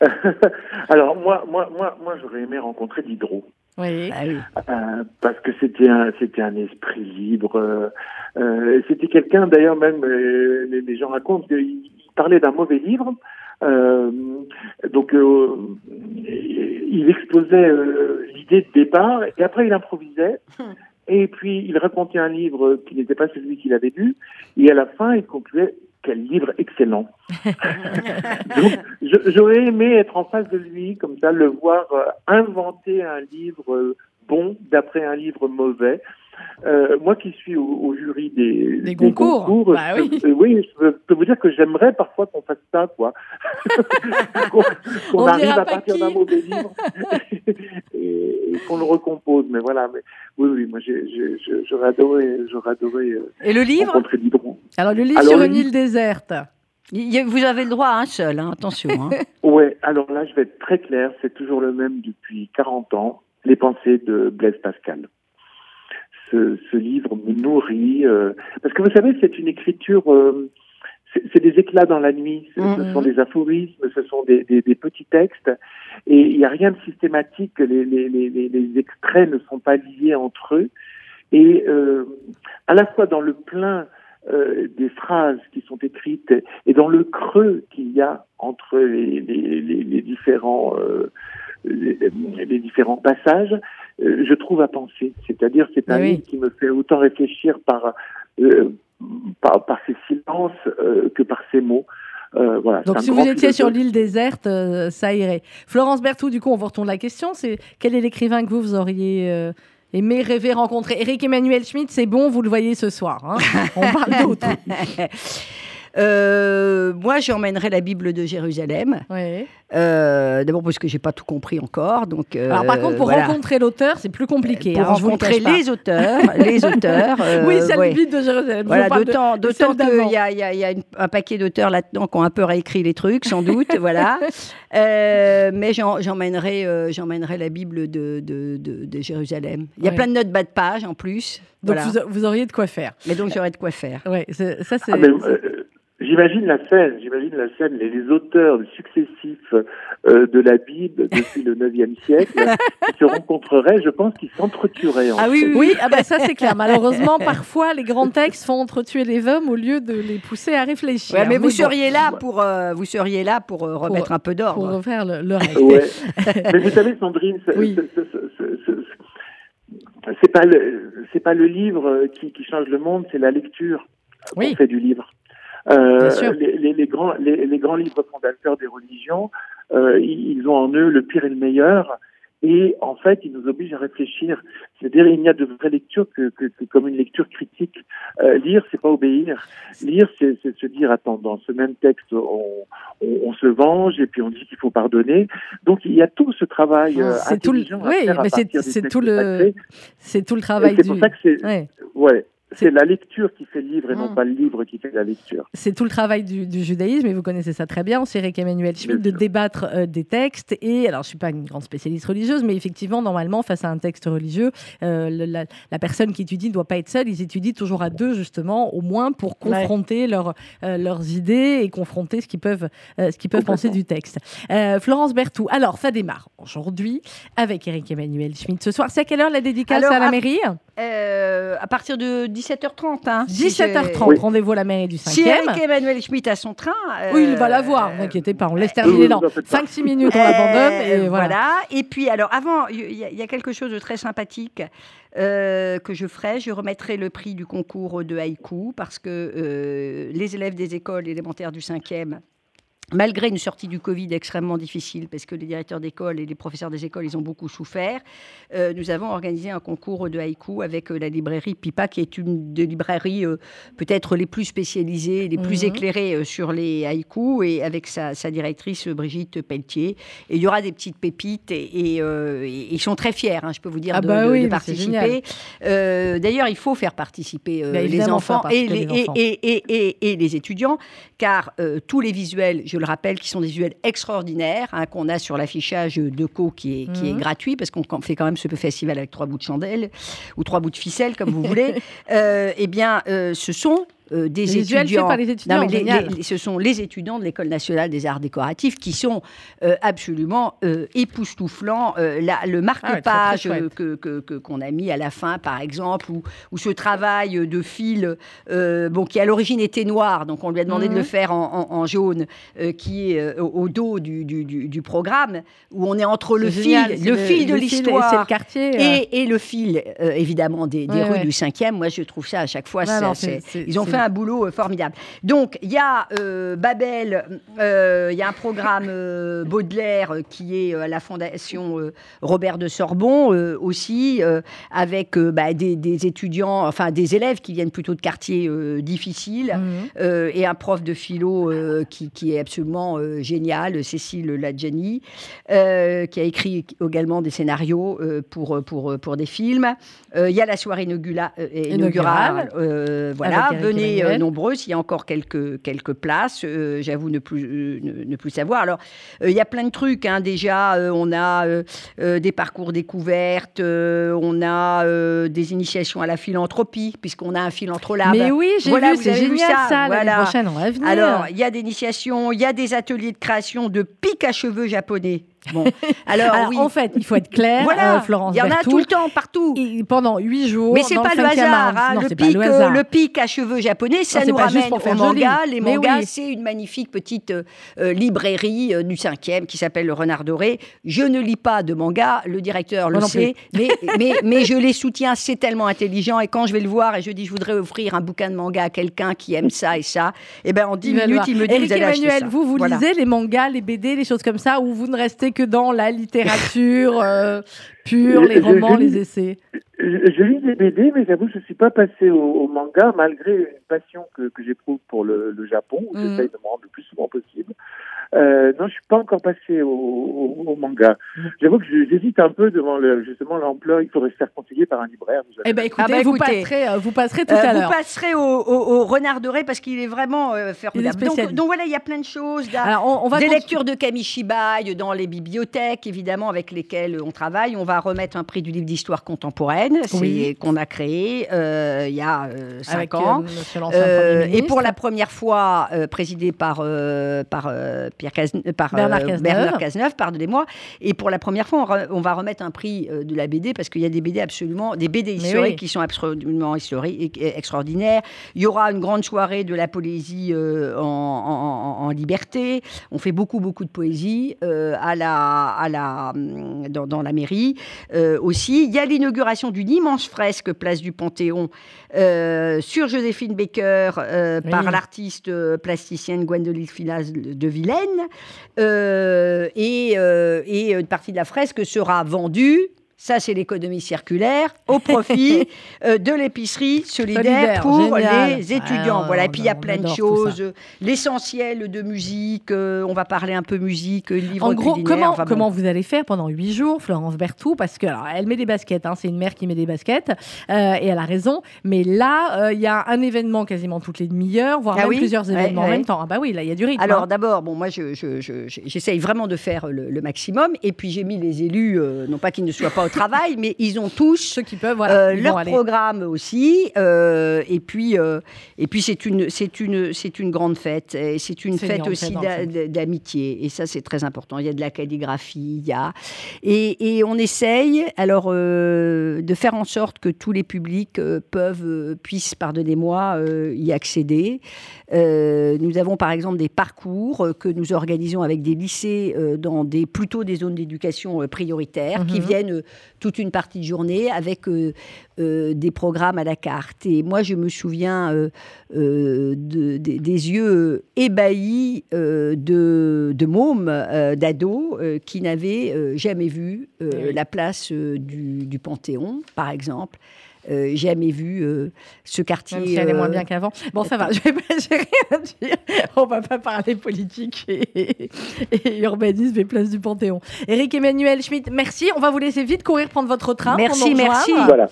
Alors moi, moi, moi, moi, j'aurais aimé rencontrer Diderot. Oui. Ah. Euh, parce que c'était un c'était un esprit libre. euh, c'était quelqu'un d'ailleurs même euh, les, les gens racontent qu'il il parlait d'un mauvais livre. euh, donc euh, il exposait euh, l'idée de départ et après il improvisait. Et puis il racontait un livre qui n'était pas celui qu'il avait lu et à la fin il concluait quel livre excellent. J'aurais aimé être en face de lui, comme ça, le voir euh, inventer un livre euh, bon d'après un livre mauvais. Euh, moi qui suis au, au jury des, Des concours. Bah je oui. peux- euh, oui, je peux, vous dire que j'aimerais parfois qu'on fasse ça, quoi. qu'on qu'on On arrive à partir d'un mauvais livre et, et qu'on le recompose. Mais voilà, mais oui, oui, moi j'aurais adoré, j'aurais adoré euh, Et le livre? rencontrer Diderot. Alors, le livre Alors, sur une livre- île déserte. Vous avez le droit à un seul, hein, attention. hein. Ouais, alors là, je vais être très clair, c'est toujours le même depuis 40 ans, Les pensées de Blaise Pascal. Ce, ce livre me nourrit, euh, parce que vous savez, c'est une écriture, euh, c'est des éclats dans la nuit, ce, ce Mhm. sont des aphorismes, ce sont des, des- des petits textes, et il n'y a rien de systématique, les, les, les, les- les extraits ne sont pas liés entre eux, et euh, à la fois dans le plein des phrases qui sont écrites et dans le creux qu'il y a entre les, différents les, les différents passages, euh, je trouve à penser. C'est-à-dire, c'est un Oui. livre qui me fait autant réfléchir par euh, par, par ses silences que par ses mots. voilà, Donc, si vous étiez sur l'île déserte, ça irait. Florence Berthoud, du coup, on vous retourne la question. C'est quel est l'écrivain que vous, vous auriez aimé rêver rencontrer Eric Emmanuel Schmitt, c'est bon, vous le voyez ce soir. Hein. on parle d'autres. Euh, moi, j'emmènerai la Bible de Jérusalem. Euh, d'abord parce que j'ai pas tout compris encore. Donc, euh, Alors par contre, pour rencontrer l'auteur, c'est plus compliqué. Pour hein, rencontrer les auteurs, les auteurs. oui, c'est la Bible de Jérusalem. Voilà, d'autant, d'autant qu'il y a, y a, y a un paquet d'auteurs là-dedans qui ont un peu réécrit les trucs, sans doute. voilà. mais j'emmènerai, j'emmènerai la Bible de, de, de, Jérusalem. Il y a plein de notes bas de page en plus. Donc vous, auriez de quoi faire. Mais donc j'aurais de quoi faire. Ouais, ça c'est. Ah, J'imagine la scène, j'imagine la scène, les, les auteurs successifs euh, de la Bible depuis le 9e siècle qui se rencontreraient, je pense qu'ils s'entretueraient. ah oui, oui, ah bah ça c'est clair. Malheureusement, parfois les grands textes font entretuer les hommes au lieu de les pousser à réfléchir. mais, vous, seriez là pour, euh, vous seriez là pour euh, remettre un peu d'ordre. Pour refaire le, reste. Ouais. mais vous savez, Sandrine, oui. c'est pas le c'est pas le livre qui, qui change le monde, c'est la lecture oui. qu'on fait du livre. Euh, les, les, grands, les, grands livres fondateurs des religions, euh, ils ont en eux le pire et le meilleur. Et en fait, ils nous obligent à réfléchir. C'est-à-dire, il n'y a de vraie lecture que, que, comme une lecture critique. Euh, lire, c'est pas obéir. Lire, c'est se dire, attends, dans ce même texte, on, on, se venge et puis on dit qu'il faut pardonner. Donc, il y a tout ce travail euh, C'est tout le, oui, mais c'est tout le, c'est tout le travail. C'est pour ça que c'est, ouais. ouais. C'est la lecture qui fait le livre et non hmm. pas le livre qui fait la lecture. C'est tout le travail du, judaïsme, et vous connaissez ça très bien, c'est Eric Emmanuel Schmitt, de débattre euh, des textes. Et alors, je ne suis pas une grande spécialiste religieuse, mais effectivement, normalement, face à un texte religieux, euh, la, personne qui étudie ne doit pas être seule. Ils étudient toujours à deux, justement, au moins pour confronter euh, leurs idées et confronter ce qu'ils peuvent, ce qu'ils peuvent penser du texte. Florence Berthoud, alors, ça démarre aujourd'hui avec Eric Emmanuel Schmitt. Ce soir, c'est à quelle heure la dédicace à la mairie? À partir de 17h30. Hein, 17h30, rendez-vous à la mairie du 5e. Si Eric Emmanuel Schmitt a son train. oui, il va la voir, ne vous inquiétez pas, on laisse terminer dans 5-6 minutes, on l'abandonne. Et voilà. Et puis, alors, avant, il y, a quelque chose de très sympathique. Euh, que je ferai. Je remettrai le prix du concours de haïku parce que euh, les élèves des écoles élémentaires du 5e malgré une sortie du Covid extrêmement difficile, parce que les directeurs d'école et les professeurs des écoles, ils ont beaucoup souffert, euh, nous avons organisé un concours de haïku avec euh, la librairie Pipa, qui est une des librairies euh, peut-être les plus spécialisées, les plus mhm. éclairées sur les haïkus, et avec sa, directrice Brigitte Pelletier. Et il y aura des petites pépites, et, ils sont très fiers, hein, je peux vous dire, ah de, bah participer. D'ailleurs, il faut faire participer bah, les enfants, et les, Et, les étudiants, car tous les visuels, je le rappelle, qui sont des visuels extraordinaires, hein, qu'on a sur l'affichage de Co qui est, qui est mhm. gratuit, parce qu'on fait quand même ce festival avec trois bouts de chandelle, ou trois bouts de ficelle, comme vous voulez. Euh, eh bien, euh, ce sont euh, des étudiants. Par les étudiants ce sont les étudiants de l'École nationale des arts décoratifs qui sont euh, absolument euh, époustouflants. le marque-page ah que, qu'on a mis à la fin, par exemple, ou, ou ce travail de fil, bon, qui à l'origine était noir, donc on lui a demandé de le mhm. faire en, jaune, qui est au, dos du, du, programme, où on est entre le fil, le, fil de l'histoire et, et, le fil, évidemment, des, rues du 5e. Moi, je trouve ça à chaque fois, ils ont fait un boulot euh, formidable. Donc, il y a euh, Babel, euh, il y a un programme Baudelaire qui est à la Fondation Robert de Sorbon aussi, avec bah, des, étudiants, enfin des élèves qui viennent plutôt de quartiers difficiles, mhm. et un prof de philo qui, est absolument génial, Cécile Ladjani, qui a écrit également des scénarios pour, pour, pour des films. Il y a la soirée inaugurale, inaugurale voilà, venez euh, nombreuses. Il y a encore quelques, quelques places. Euh, j'avoue ne plus, euh, ne, plus savoir. Alors, il y a plein de trucs. Hein. Déjà, on a des parcours découvertes. on a des initiations à la philanthropie, puisqu'on a un philanthrope. Mais oui, j'ai vu, c'est génial ça. L'année prochaine, on va venir. Alors, il y a des initiations, il y a des ateliers de création de pics à cheveux japonais. Bon, alors, Alors, oui. en fait, il faut être clair, voilà, euh, Florence il y en a tout le temps, partout. et pendant huit jours. Mais c'est pas le 5e hasard, hein, le, c'est pas pic, le euh, hasard. le pic à cheveux japonais, ça Non, nous ramène pour faire au manga. joli. Les mangas, oui. c'est une magnifique petite euh, euh, librairie euh, du 5e qui s'appelle Le Renard Doré. Je ne lis pas de manga, le directeur le non sait, mais, mais, mais je les soutiens, c'est tellement intelligent. Et quand je vais le voir et je dis je voudrais offrir un bouquin de manga à quelqu'un qui aime ça et ça, et ben en 10 Il va le minutes, il me dit Eric vous allez acheter Emmanuel, ça. vous, vous Voilà. lisez les mangas, les BD, les choses comme ça, ou vous ne restez que dans la littérature euh, pure, les romans, les essais Je, lis des BD, mais j'avoue, je ne suis pas passé au, au manga, malgré une passion que, que j'éprouve pour le, le Japon, où Mhm. j'essaye de me rendre le plus souvent possible. Euh, non, je suis pas encore passé au, au, au manga. J'avoue que j'hésite un peu devant le, justement l'ampleur. Il faudrait se faire conseiller par un libraire. vous avez Eh ben écoutez, Ah bah, vous, écoutez. passerez, euh, vous passerez tout Euh, à vous l'heure. passerez au, au- au Renard Doré parce qu'il est vraiment euh, formidable. Donc, voilà, il y a plein de choses. là. Alors, on, on va des lectures de Kamishibai dans les bibliothèques, évidemment, avec lesquelles on travaille. On va remettre un prix du livre d'histoire contemporaine, Oui. qu'on a créé euh, il y a euh, cinq avec ans. euh, Euh, et pour la première fois, euh, présidé par, euh, par, euh, Pierre Casne- euh, par euh, Bernard Cazeneuve. Bernard Cazeneuve, pardonnez-moi. Et pour la première fois, on, re- on va remettre un prix euh, de la BD parce qu'il y a des BD absolument, des BD historiques oui. qui sont absolument historiques, extraordinaires. Il y aura une grande soirée de la poésie euh, en, en- en- en liberté. On fait beaucoup, beaucoup de poésie euh, à la, à la, hum, dans, dans la mairie euh, aussi. Il y a l'inauguration d'une immense fresque place du Panthéon euh, sur Joséphine Baker euh, Oui. par l'artiste euh, plasticienne Gwendoline Filas de Vilaine. Euh, euh, et une partie de la fresque sera vendue. Ça, c'est l'économie circulaire au profit euh, de l'épicerie solidaire, Solidaire, pour génial. les étudiants. Ouais, voilà. Et on- puis, il y a plein de choses. L'essentiel de musique. euh, on va parler un peu musique, livres En gros, comment, enfin bon. comment vous allez faire pendant huit jours, Florence Berthoud? Parce que alors, elle met des baskets, hein, c'est une mère qui met des baskets, euh, et elle a raison. Mais là, il y a un événement quasiment toutes les demi-heures, voire Ah même oui? plusieurs Ouais, événements en ouais. même temps. Ah bah oui, là, il y a du rythme. Alors hein. d'abord, bon, moi, je, je- je- je- j'essaye vraiment de faire le, le maximum. Et puis j'ai mis les élus, non pas qu'ils ne soient pas travail, mais ils ont tous ceux qui peuvent, voilà, euh, leur aller. programme aussi. euh, et puis, euh, et puis c'est une, c'est une, c'est une grande fête. Et c'est une fête aussi d'amitié. Et ça, c'est très important. Il y a de la calligraphie, il y a et, et on essaye alors de faire en sorte que tous les publics peuvent puissent, pardonnez-moi, y accéder. Nous avons par exemple des parcours que nous organisons avec des lycées dans des plutôt des zones d'éducation euh, prioritaires qui Mhm. viennent toute une partie de journée avec euh, euh, des programmes à la carte. Et moi, je me souviens euh, de- des- yeux ébahis de, de mômes, d'ados, qui n'avaient jamais vu Eh la place du, du Panthéon, par exemple. Euh, jamais vu euh, ce quartier. Même si elle est moins euh, bien qu'avant. Bon, ça va, je vais pas, j'ai rien à dire. On va pas parler politique et, et urbanisme et place du Panthéon. Éric Emmanuel Schmitt, merci. On va vous laisser vite courir prendre votre train. Merci, merci. Voilà.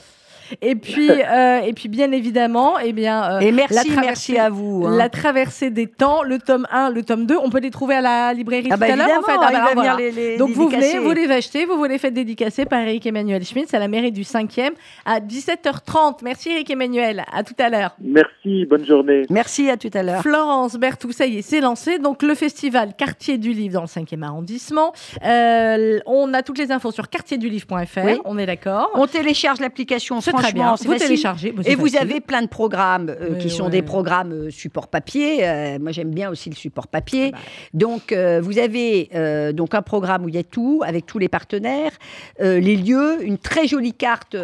Et puis, euh, et puis bien évidemment, eh bien, euh, Et la merci, traversée- merci à vous. hein. La traversée des temps, le tome 1, le tome 2, on peut les trouver à la librairie Ah tout bah à l'heure en fait. Ah bah alors, voilà. les, les Donc vous venez, vous les achetez, vous vous les faites dédicacer par Eric Emmanuel Schmitt, c'est à la mairie du 5e à 17h30. Merci Eric Emmanuel, à tout à l'heure. Merci, bonne journée. Merci, à tout à l'heure. Florence Berthoud, ça y est, c'est lancé. Donc le festival Quartier du Livre dans le 5e arrondissement. Euh, on a toutes les infos sur quartierduLivre.fr, Oui. on est d'accord. On télécharge l'application, franchement, c'est vous facile. téléchargez. bah, Et vous avez plein de programmes euh, qui sont des programmes euh, support papier. Euh, moi, j'aime bien aussi le support papier. Bah. Donc, vous avez donc un programme où il y a tout, avec tous les partenaires, les lieux, une très jolie carte,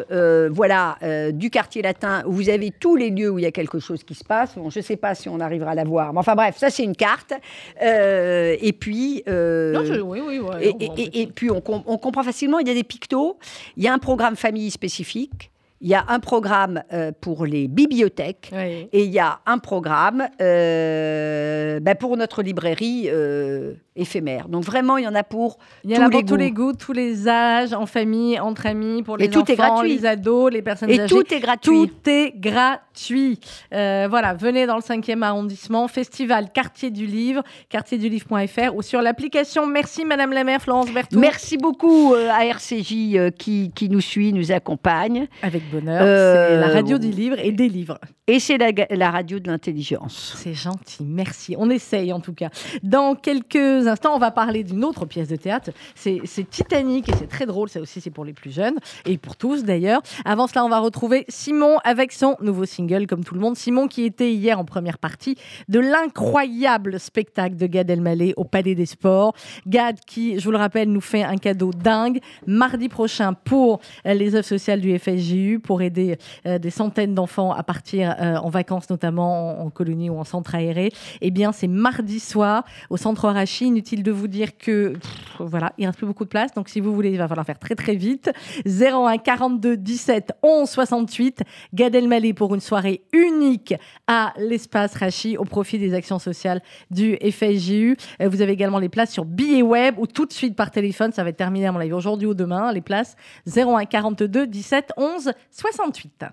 voilà, du quartier latin où vous avez tous les lieux où il y a quelque chose qui se passe. Bon, je ne sais pas si on arrivera à la voir, mais enfin bref, ça c'est une carte. Et puis. Non, je- oui, oui, ouais, et, puis on, on comprend facilement, il y a des pictos, il y a un programme famille spécifique, il y a un programme euh, pour les bibliothèques, Oui. et il y a un programme euh, ben, pour notre librairie euh, éphémère. Donc vraiment, il y en a pour Il y en a tous pour les tous les goûts. tous les âges, en famille, entre amis, pour les Et tout enfants, est gratuit. les ados, les personnes Et âgées. tout est gratuit. Tout est gratuit. Voilà, venez dans le 5e arrondissement, festival Quartier du Livre, quartierduLivre.fr ou sur l'application. Merci Madame la maire Florence Berthoud. Merci beaucoup à RCJ qui, qui nous suit, nous accompagne. Avec de bonheur. c'est la radio du livre et des livres. Et c'est la, la radio de l'intelligence. C'est gentil, merci. On essaye en tout cas. Dans quelques instants, on va parler d'une autre pièce de théâtre. C'est Titanic et c'est très drôle. Ça aussi, c'est pour les plus jeunes et pour tous d'ailleurs. Avant cela, on va retrouver Simon avec son nouveau single, comme tout le monde. Simon qui était hier en première partie de l'incroyable spectacle de Gad Elmaleh au Palais des Sports. Gad qui, je vous le rappelle, nous fait un cadeau dingue mardi prochain pour euh, les œuvres sociales du FSJU pour aider euh, des centaines d'enfants à partir euh, en vacances, notamment en, colonie ou en centre aéré. Eh bien, c'est mardi soir au centre Arachi. Inutile de vous dire que voilà, il reste plus beaucoup de place. Donc, si vous voulez, il va falloir faire très très vite. 01 42 17 11 68. Gad Elmaleh pour une soirée unique à l'espace Rachi au profit des actions sociales du FSJU. Vous avez également les places sur billets web ou tout de suite par téléphone. Ça va être terminé à mon avis aujourd'hui ou demain. Les places 01 42 17 11 68.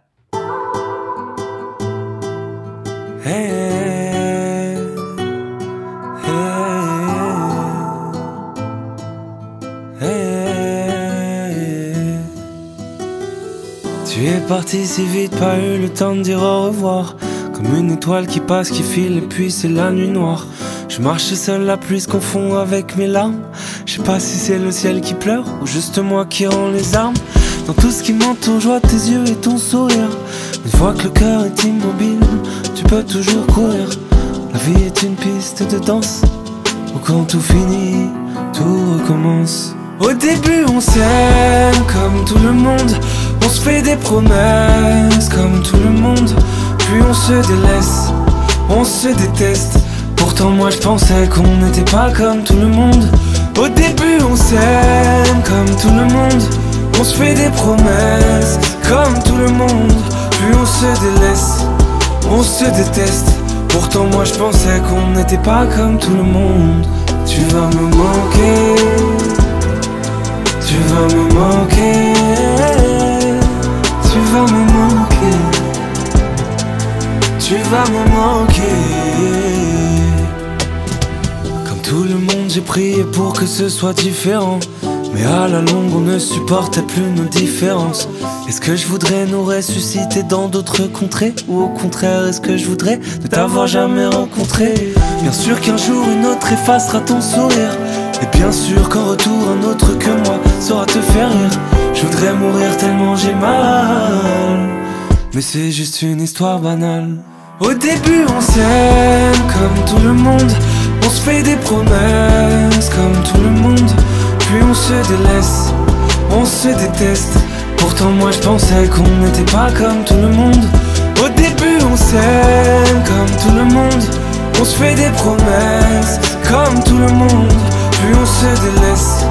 Tu es parti si vite, pas eu le temps de dire au revoir. Comme une étoile qui passe, qui file, et puis c'est la nuit noire. Je marche seul, la pluie se confond avec mes larmes. Je sais pas si c'est le ciel qui pleure ou juste moi qui rend les armes. Dans tout ce qui m'entoure, je vois tes yeux et ton sourire. Une fois que le cœur est immobile, tu peux toujours courir. La vie est une piste de danse, où quand tout finit, tout recommence. Au début, on s'aime comme tout le monde. On se fait des promesses comme tout le monde. Puis on se délaisse, on se déteste. Pourtant, moi je pensais qu'on n'était pas comme tout le monde. Au début, on s'aime comme tout le monde. On se fait des promesses comme tout le monde. Puis on se délaisse, on se déteste. Pourtant, moi je pensais qu'on n'était pas comme tout le monde. Tu vas me manquer. Tu vas me manquer. Tu vas me manquer. Tu vas me manquer. Comme tout le monde, j'ai prié pour que ce soit différent. Mais à la longue, on ne supportait plus nos différences. Est-ce que je voudrais nous ressusciter dans d'autres contrées? Ou au contraire, est-ce que je voudrais ne t'avoir jamais rencontré? Bien sûr qu'un jour, une autre effacera ton sourire. Et bien sûr qu'en retour, un autre que moi saura te faire rire. Je voudrais mourir tellement j'ai mal. Mais c'est juste une histoire banale. Au début, on s'aime comme tout le monde. On se fait des promesses comme tout le monde. Puis on se délaisse, on se déteste. Pourtant, moi je pensais qu'on n'était pas comme tout le monde. Au début, on s'aime comme tout le monde. On se fait des promesses comme tout le monde. Puis on se délaisse,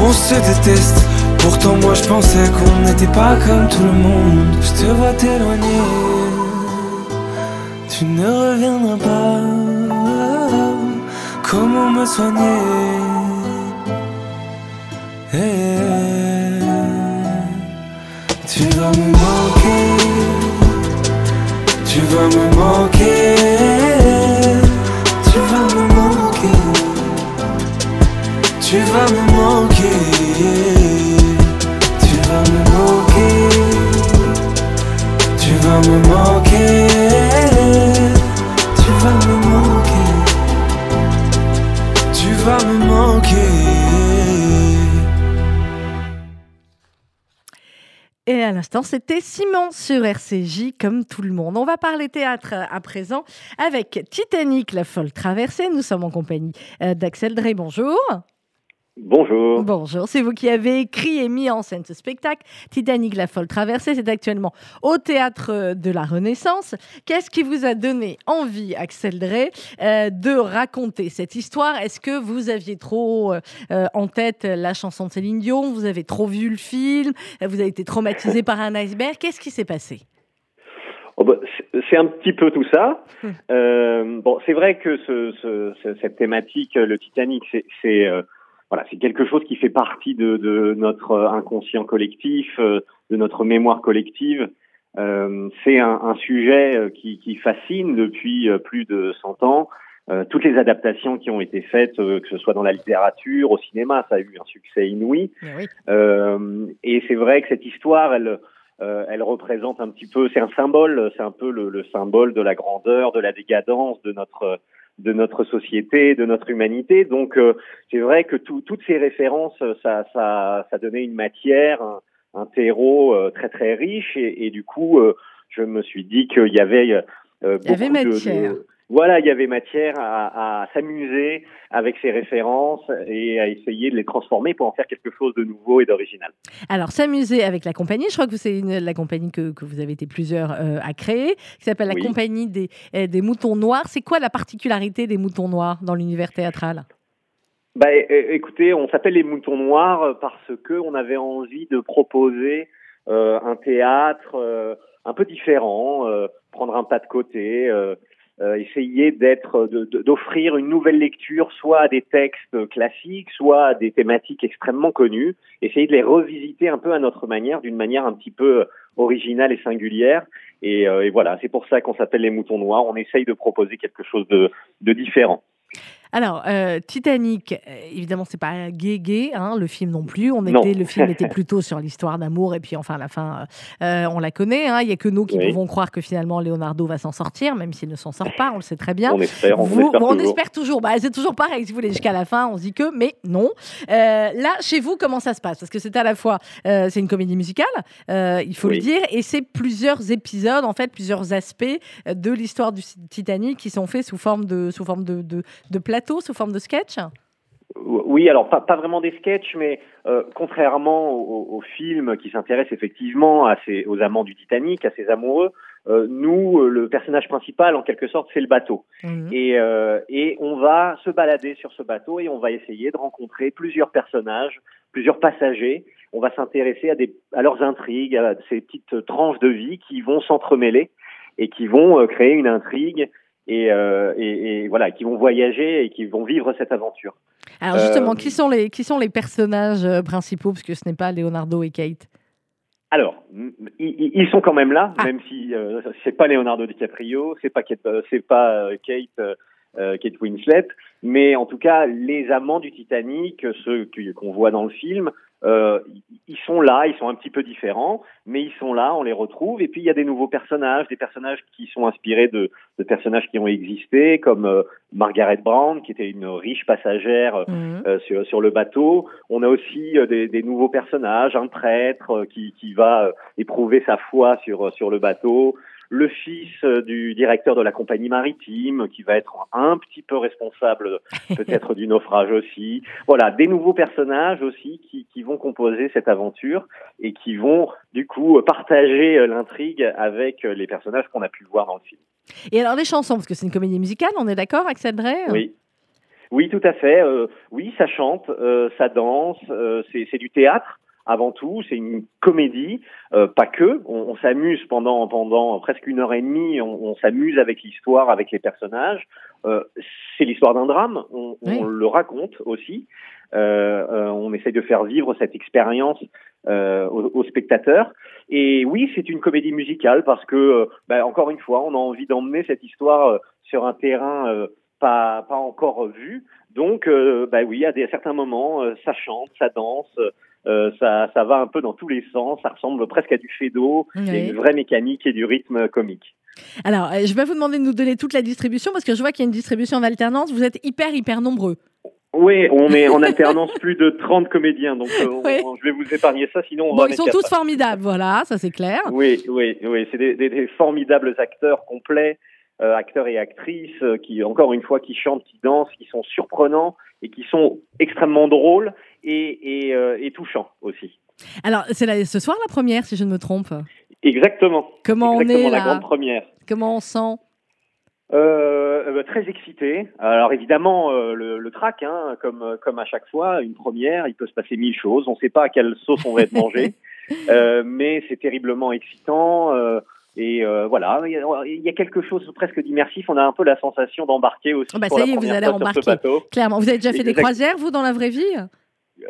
on se déteste. Pourtant, moi je pensais qu'on n'était pas comme tout le monde. Je te vois t'éloigner, tu ne reviendras pas. Comment me soigner? Tu vas me manquer, tu vas me manquer, tu vas me manquer, tu vas me manquer, tu vas me manquer, tu vas me manquer, tu vas me manquer, tu vas me manquer. Et à l'instant, c'était Simon sur RCJ, comme tout le monde. On va parler théâtre à présent avec Titanic, la folle traversée. Nous sommes en compagnie euh, d'Axel Drey. Bonjour. Bonjour. Bonjour, c'est vous qui avez écrit et mis en scène ce spectacle. Titanic, la folle traversée, c'est actuellement au théâtre de la Renaissance. Qu'est-ce qui vous a donné envie, Axel Drey, euh, de raconter cette histoire? Est-ce que vous aviez trop euh, en tête la chanson de Céline Dion? Vous avez trop vu le film? Vous avez été traumatisé par un iceberg? Qu'est-ce qui s'est passé? Oh bah, c'est- un petit peu tout ça. Euh, bon, c'est vrai que ce, ce- ce- cette thématique, le Titanic, c'est voilà, c'est quelque chose qui fait partie de, de notre inconscient collectif, euh, de notre mémoire collective. Euh, c'est un, un sujet euh, qui, qui fascine depuis euh, plus de 100 ans. Euh, toutes les adaptations qui ont été faites, euh, que ce soit dans la littérature, au cinéma, ça a eu un succès inouï. Oui. Euh, et c'est vrai que cette histoire, elle, elle représente un petit peu, c'est un symbole, c'est un peu le, le, symbole de la grandeur, de la décadence de notre de notre société, de notre humanité. Donc c'est vrai que toutes ces références, ça, ça, ça donnait une matière, un, un terreau très très riche et, et du coup, je me suis dit qu'il y avait euh, il y avait matière. Voilà, il y avait matière à, à s'amuser avec ces références et à essayer de les transformer pour en faire quelque chose de nouveau et d'original. Alors, s'amuser avec la compagnie, je crois que c'est la compagnie que, que, vous avez été plusieurs euh, à créer, qui s'appelle la compagnie des, euh, des moutons noirs. C'est quoi la particularité des moutons noirs dans l'univers théâtral? Bah, écoutez, on s'appelle les moutons noirs parce que on avait envie de proposer euh, un théâtre euh, un peu différent, euh, prendre un pas de côté, essayer d'être, d'offrir une nouvelle lecture, soit à des textes classiques, soit à des thématiques extrêmement connues, essayer de les revisiter un peu à notre manière, d'une manière un petit peu originale et singulière. Et, et voilà, c'est pour ça qu'on s'appelle les moutons noirs. On essaye de proposer quelque chose de, de différent. Alors, euh, Titanic, euh, évidemment, c'est pas gay gay, hein, le film non plus. On était, le film était plutôt sur l'histoire d'amour, et puis enfin, à la fin, euh, on la connaît. Hein. Il n'y a que nous qui pouvons croire que finalement Leonardo va s'en sortir, même s'il ne s'en sort pas, on le sait très bien. On espère, on espère. On espère toujours. Bah, c'est toujours pareil, si vous voulez, jusqu'à la fin, on se dit que, mais non. là, chez vous, comment ça se passe? Parce que c'est à la fois, c'est une comédie musicale, il faut le dire, et c'est plusieurs épisodes, en fait, plusieurs aspects de l'histoire du Titanic qui sont faits sous forme de, sous forme de, de, de sous forme de sketch? Oui, alors pas, pas vraiment des sketchs, mais euh, contrairement au, au, film qui s'intéresse effectivement à ces, aux amants du Titanic, à ses amoureux, euh, nous, euh, le personnage principal, en quelque sorte, c'est le bateau. Mhm. Et, euh, et on va se balader sur ce bateau et on va essayer de rencontrer plusieurs personnages, plusieurs passagers. On va s'intéresser à, des, à leurs intrigues, à ces petites tranches de vie qui vont s'entremêler et qui vont créer une intrigue et, euh, et, et, voilà, qui vont voyager et qui vont vivre cette aventure. Alors justement, euh, qui sont les qui sont les personnages euh, principaux? Parce que ce n'est pas Leonardo et Kate. Alors, ils, sont quand même là, ah. même si euh, c'est pas Leonardo DiCaprio, c'est pas Kate, c'est pas Kate, Kate Winslet, mais en tout cas les amants du Titanic, ceux qu'on voit dans le film, euh, ils sont là, ils sont un petit peu différents, mais ils sont là, on les retrouve. Et puis il y a des nouveaux personnages, des personnages qui sont inspirés de, de personnages qui ont existé, comme euh, Margaret Brown, qui était une riche passagère euh, mhm. euh, sur, sur, le bateau. On a aussi des, des, nouveaux personnages, un prêtre qui, qui va éprouver sa foi sur, sur le bateau le fils euh, du directeur de la compagnie maritime, qui va être un petit peu responsable peut-être du naufrage aussi. Voilà, des nouveaux personnages aussi qui, qui, vont composer cette aventure et qui vont du coup partager euh, l'intrigue avec euh, les personnages qu'on a pu voir dans le film. Et alors les chansons, parce que c'est une comédie musicale, on est d'accord, Axel Drey Oui. Oui, tout à fait. oui, ça chante, ça danse, c'est du théâtre avant tout, c'est une comédie, euh, pas que. On, s'amuse pendant pendant presque une heure et demie. On, s'amuse avec l'histoire, avec les personnages. Euh, c'est l'histoire d'un drame. On, le raconte aussi. Euh, euh, on essaye de faire vivre cette expérience aux, spectateurs. Et oui, c'est une comédie musicale parce que, bah, encore une fois, on a envie d'emmener cette histoire sur un terrain pas pas encore vu. Donc, bah oui, à, des, à certains moments, ça chante, ça danse. Euh, ça, ça va un peu dans tous les sens, ça ressemble presque à du d'eau. il y a une vraie mécanique et du rythme comique. Alors, euh, je vais vous demander de nous donner toute la distribution parce que je vois qu'il y a une distribution en alternance. Vous êtes hyper, hyper nombreux. Oui, on est en alternance plus de 30 comédiens, donc euh, je vais vous épargner ça, sinon on bon, ils sont tous formidables, voilà, ça c'est clair. Oui, oui, oui, c'est des, des, formidables acteurs complets, acteurs et actrices, qui encore une fois, qui chantent, qui dansent, qui sont surprenants et qui sont extrêmement drôles et, euh, et, touchant aussi. Alors, c'est ce soir la première, si je ne me trompe. Exactement. Comment on est la grande première. Comment on sent euh, euh, très excité. Alors évidemment, le, le trac, hein, comme comme à chaque fois, une première, il peut se passer mille choses. On ne sait pas à quelle sauce on va être mangé, mais c'est terriblement excitant. Et voilà, il y a quelque chose presque d'immersif. On a un peu la sensation d'embarquer aussi. Oh bah ça y est, vous allez embarquer. Clairement. Vous avez déjà fait des croisières, vous, dans la vraie vie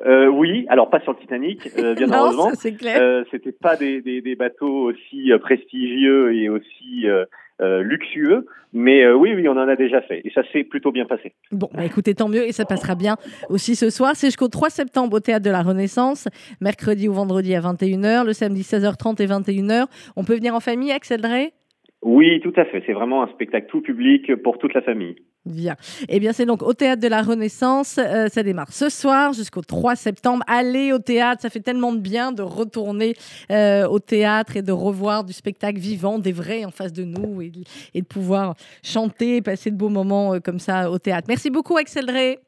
euh, oui, alors pas sur le Titanic, euh, bien heureusement. c'est clair. Euh, C'était pas des, des, des, bateaux aussi euh, prestigieux et aussi euh, luxueux. Mais oui, oui, on en a déjà fait. Et ça s'est plutôt bien passé. Bon, bah écoutez, tant mieux et ça passera bien aussi ce soir. C'est jusqu'au 3 septembre au Théâtre de la Renaissance, mercredi ou vendredi à 21h, le samedi 16h30 et 21h. On peut venir en famille, Axel Drey? Oui, tout à fait. C'est vraiment un spectacle tout public pour toute la famille. Bien. Eh bien, c'est donc au Théâtre de la Renaissance. Euh, ça démarre ce soir jusqu'au 3 septembre. Allez au théâtre, ça fait tellement de bien de retourner euh, au théâtre et de revoir du spectacle vivant, des vrais en face de nous et, de- pouvoir chanter, passer de beaux moments euh, comme ça au théâtre. Merci beaucoup, Axel Drey.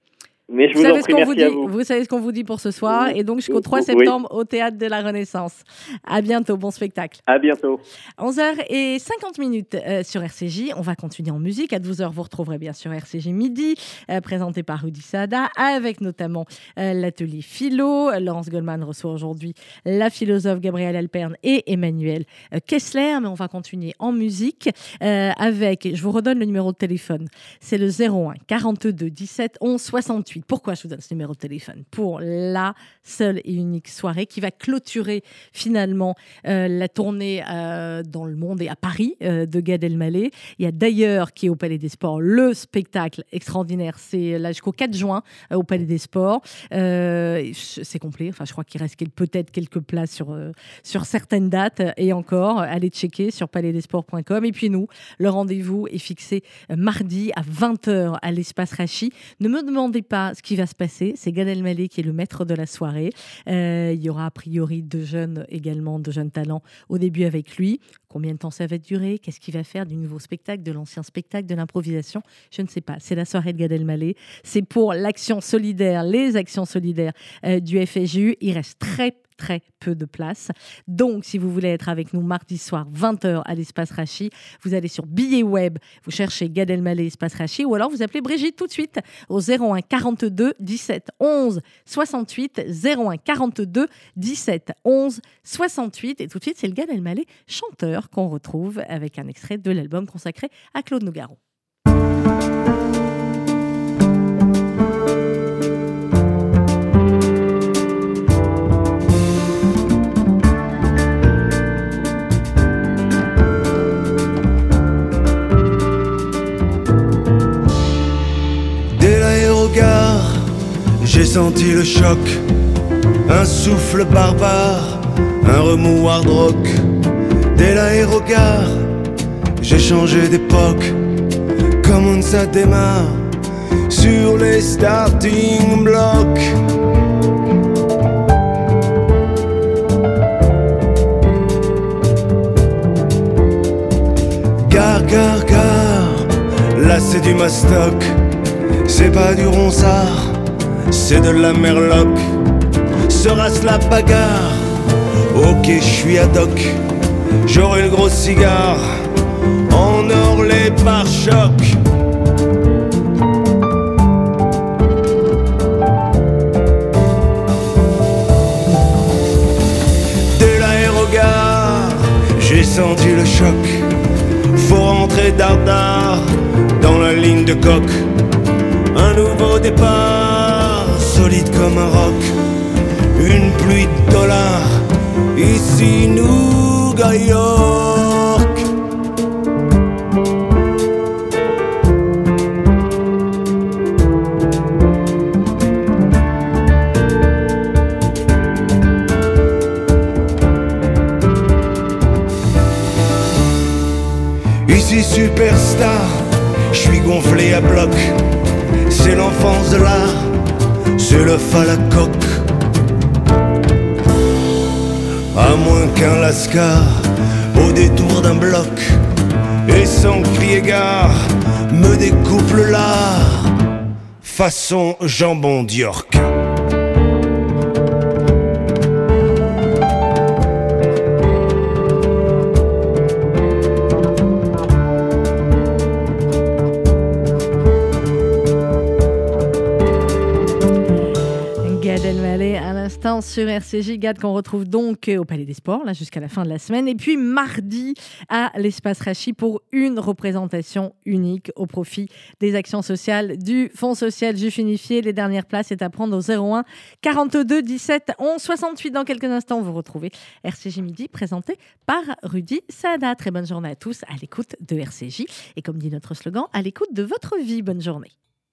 Mais je Vous vous, en savez ce qu'on vous dit. à vous. savez ce qu'on vous dit pour ce soir Oui. et donc jusqu'au 3 Oui. septembre au Théâtre de la Renaissance. À bientôt, bon spectacle. À bientôt. 11h50 minutes euh, sur RCJ. On va continuer en musique. À 12h, vous retrouverez bien sûr RCJ Midi, euh, présenté par Rudy Sada, avec notamment euh, l'atelier philo. Laurence Goldman reçoit aujourd'hui la philosophe Gabrielle Alperne et Emmanuel Kessler. Mais on va continuer en musique avec, je vous redonne le numéro de téléphone, c'est le 01 42 17 11 68. Pourquoi je vous donne ce numéro de téléphone? Pour la seule et unique soirée qui va clôturer finalement euh, la tournée euh, dans le monde et à Paris euh, de Gad Elmaleh. Il y a d'ailleurs qui est au Palais des Sports le spectacle extraordinaire. C'est là jusqu'au 4 juin au Palais des Sports. C'est complet. Enfin, je crois qu'il reste peut-être quelques places sur, sur certaines dates et encore. Allez checker sur palaisdesports.com. Et puis nous, le rendez-vous est fixé mardi à 20h à l'espace Rachi. Ne me demandez pas ce qui va se passer. C'est Gad Elmaleh qui est le maître de la soirée. Euh, il y aura a priori deux jeunes également, deux jeunes talents au début avec lui. Combien de temps ça va durer Qu'est-ce qu'il va faire du nouveau spectacle, de l'ancien spectacle, de l'improvisation Je ne sais pas. C'est la soirée de Gad Elmaleh. C'est pour l'action solidaire, les actions solidaires euh, du FSU. Il reste très très peu de place. Donc, si vous voulez être avec nous mardi soir, 20h à l'espace Rachi, vous allez sur billet web, vous cherchez Gad Elmaleh espace Rachi, ou alors vous appelez Brigitte tout de suite au 01 42 17 11 68 01 42 17 11 68 et tout de suite c'est le Gad Elmaleh chanteur qu'on retrouve avec un extrait de l'album consacré à Claude Nougaro. J'ai senti le choc. Un souffle barbare, un remous hard rock. Dès l'aérogare, j'ai changé d'époque. Comme on ça démarre sur les starting blocks. Gare, gare, gare, là c'est du mastoc. C'est pas du ronsard, c'est de la merloc. Sera-ce la bagarre Ok, je suis ad hoc. J'aurai le gros cigare en or les pare-chocs. Dès l'aérogare, j'ai senti le choc. Faut rentrer dardard dans la ligne de coque. Un nouveau départ, solide comme un roc. Une pluie de dollars, ici nous, Ici superstar, je suis gonflé à bloc. C'est l'enfance de l'art, c'est le coque. À moins qu'un lascar, au détour d'un bloc, et sans crier gare, me découpe lard, façon jambon d'York. Sur RCJ, Gad, qu'on retrouve donc au Palais des Sports, là, jusqu'à la fin de la semaine. Et puis mardi à l'Espace Rachi pour une représentation unique au profit des actions sociales du Fonds social Juif Unifié. Les dernières places est à prendre au 01 42 17 11 68. Dans quelques instants, vous retrouvez RCJ Midi présenté par Rudy Sada. Très bonne journée à tous à l'écoute de RCJ. Et comme dit notre slogan, à l'écoute de votre vie. Bonne journée.